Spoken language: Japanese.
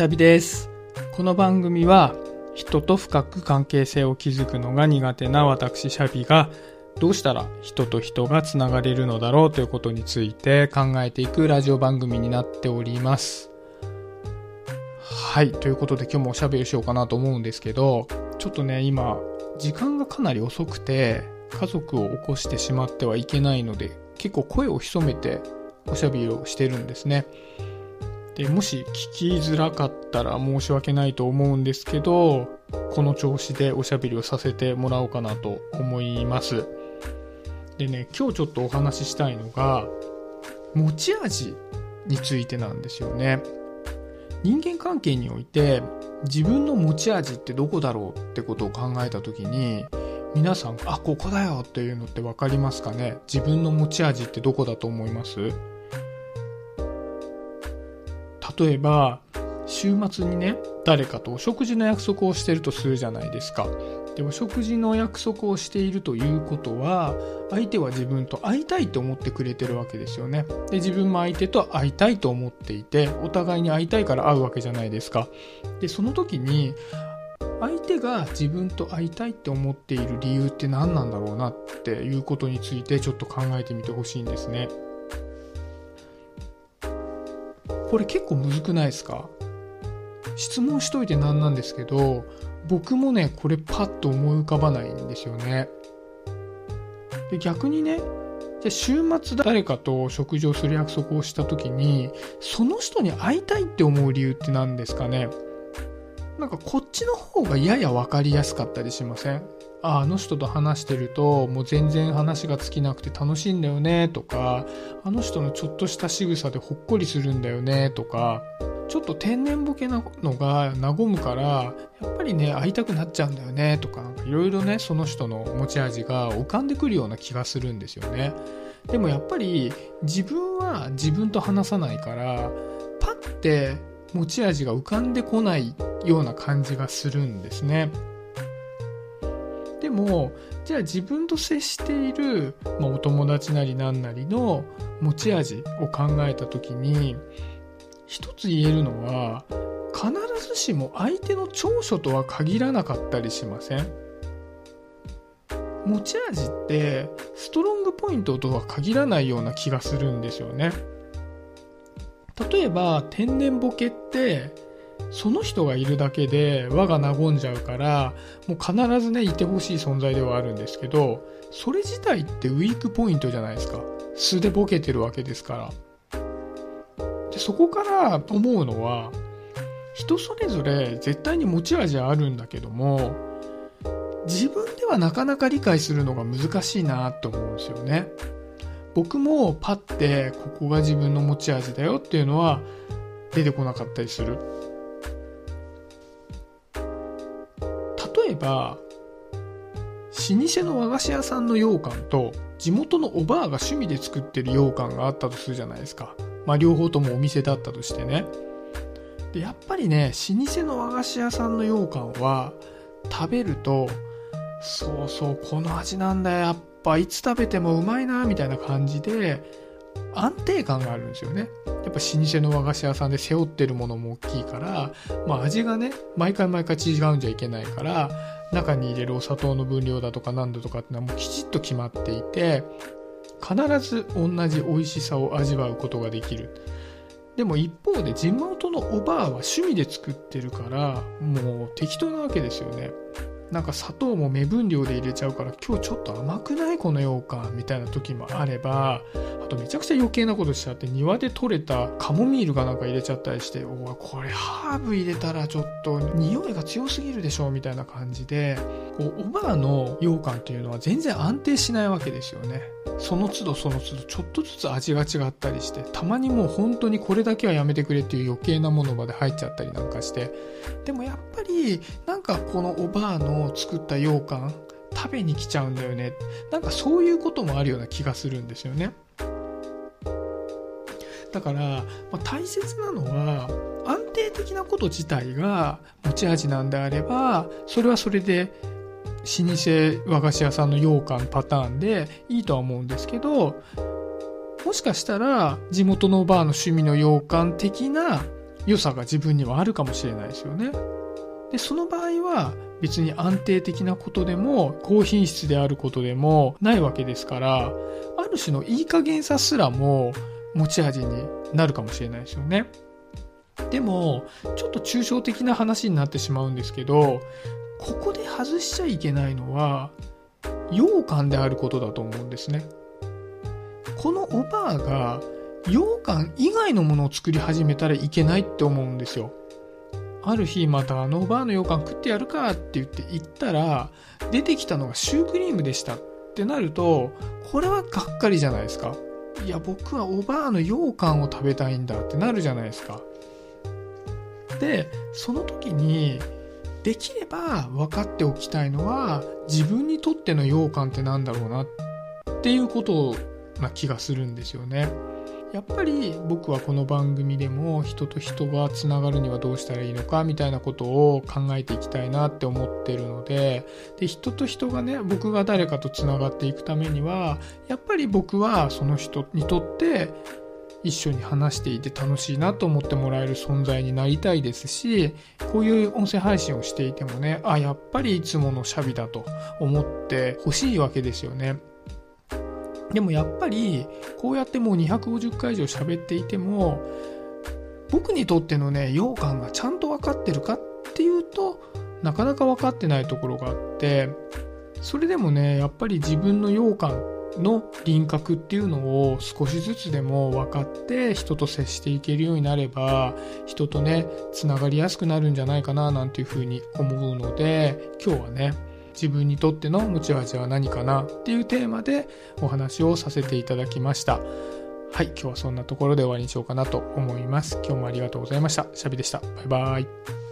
シャビです。この番組は人と深く関係性を築くのが苦手な私シャビがどうしたら人と人がつながれるのだろうということについて考えていくラジオ番組になっております。はい。ということで今日もおしゃべりしようかなと思うんですけど、ちょっとね、今、時間がかなり遅くて、家族を起こしてしまってはいけないので、結構声を潜めておしゃべりをしてるんですね。でもし聞きづらかったら申し訳ないと思うんですけど、この調子でおしゃべりをさせてもらおうかなと思います。でね、今日ちょっとお話ししたいのが、持ち味についてなんですよね。人間関係において、自分の持ち味ってどこだろうってことを考えたときに、皆さん、あ、ここだよっていうのってわかりますかね？自分の持ち味ってどこだと思います？例えば、週末にね、誰かとお食事の約束をしてるとするじゃないですか。で、お食事の約束をしているということは、相手は自分と会いたいと思ってくれてるわけですよね。で、自分も相手と会いたいと思っていて、お互いに会いたいから会うわけじゃないですか。で、その時に、相手が自分と会いたいって思っている理由って何なんだろうなっていうことについてちょっと考えてみてほしいんですね。これ結構むずくないですか？質問しといてなんなんですけど、僕もね、これパッと思い浮かばないんですよね。で逆にね、じゃ週末誰かと食事をする約束をした時に、その人に会いたいって思う理由って何ですかね？なんかこっちの方がやや分かりやすかったりしません？あの人と話してるともう全然話が尽きなくて楽しいんだよねとかあの人のちょっとした仕草でほっこりするんだよねとかちょっと天然ボケなのが和むからやっぱりね会いたくなっちゃうんだよねとかいろいろねその人の持ち味が浮かんでくるような気がするんですよねでもやっぱり自分は自分と話さないからパッて持ち味が浮かんでこないような感じがするんですね。でも、じゃあ自分と接している、まあ、お友達なりなんなりの持ち味を考えた時に、一つ言えるのは、必ずしも相手の長所とは限らなかったりしません？持ち味ってストロングポイントとは限らないような気がするんですよね。例えば天然ボケってその人がいるだけで輪が和んじゃうからもう必ずねいてほしい存在ではあるんですけどそれ自体ってウィークポイントじゃないですか。素でボケてるわけですから。でそこから思うのは人それぞれ絶対に持ち味はあるんだけども自分ではなかなか理解するのが難しいなと思うんですよね。僕もパッてここが自分の持ち味だよっていうのは出てこなかったりする。例えば老舗の和菓子屋さんの羊羹と地元のおばあが趣味で作ってる羊羹があったとするじゃないですか。まあ両方ともお店だったとしてね。でやっぱりね老舗の和菓子屋さんの羊羹は食べるとそうそうこの味なんだよ。やっぱいつ食べてもうまいなみたいな感じで安定感があるんですよね。やっぱ老舗の和菓子屋さんで背負ってるものも大きいから、まあ、味がね毎回毎回違うんじゃいけないから中に入れるお砂糖の分量だとか何だとかってのはもうきちっと決まっていて必ず同じ美味しさを味わうことができる。でも一方で地元のおばあは趣味で作ってるからもう適当なわけですよね。なんか砂糖も目分量で入れちゃうから今日ちょっと甘くないこのようかんみたいな時もあればあとめちゃくちゃ余計なことしちゃって庭で採れたカモミールかなんか入れちゃったりしておこれハーブ入れたらちょっと匂いが強すぎるでしょみたいな感じでこうおばあの羊羹っていうのは全然安定しないわけですよね。その都度その都度ちょっとずつ味が違ったりしてたまにもう本当にこれだけはやめてくれっていう余計なものまで入っちゃったりなんかして。でもやっぱりなんかこのおばあの作った羊羹食べに来ちゃうんだよね。なんかそういうこともあるような気がするんですよね。だから、まあ、大切なのは安定的なこと自体が持ち味なんであればそれはそれで老舗和菓子屋さんの羊羹パターンでいいとは思うんですけどもしかしたら地元のバーの趣味の羊羹的な良さが自分にはあるかもしれないですよね。で、その場合は別に安定的なことでも高品質であることでもないわけですから、ある種のいい加減さすらも持ち味になるかもしれないですよね。でも、ちょっと抽象的な話になってしまうんですけど、ここで外しちゃいけないのは、羊羹であることだと思うんですね。このおばあが羊羹以外のものを作り始めたらいけないって思うんですよ。ある日またあのおばあの羊羹食ってやるかって言って行ったら出てきたのがシュークリームでしたってなるとこれはがっかりじゃないですか。いや僕はおばあの羊羹を食べたいんだってなるじゃないですか。でその時にできれば分かっておきたいのは自分にとっての羊羹って何だろうなっていうことな気がするんですよね。やっぱり僕はこの番組でも人と人がつながるにはどうしたらいいのかみたいなことを考えていきたいなって思ってるのでで人と人がね僕が誰かとつながっていくためにはやっぱり僕はその人にとって一緒に話していて楽しいなと思ってもらえる存在になりたいですし、こういう音声配信をしていてもね、あ、やっぱりいつものシャビだと思ってほしいわけですよね。でもやっぱり、こうやってもう250回以上喋っていても、僕にとってのね、羊羹がちゃんと分かってるかっていうと、なかなか分かってないところがあって、それでもね、やっぱり自分の羊羹の輪郭っていうのを少しずつでも分かって人と接していけるようになれば人とねつながりやすくなるんじゃないかななんていうふうに思うので今日はね自分にとっての持ち味は何かなっていうテーマでお話をさせていただきました。はい今日はそんなところで終わりにしようかなと思います。今日もありがとうございました。シャビでした。バイバーイ。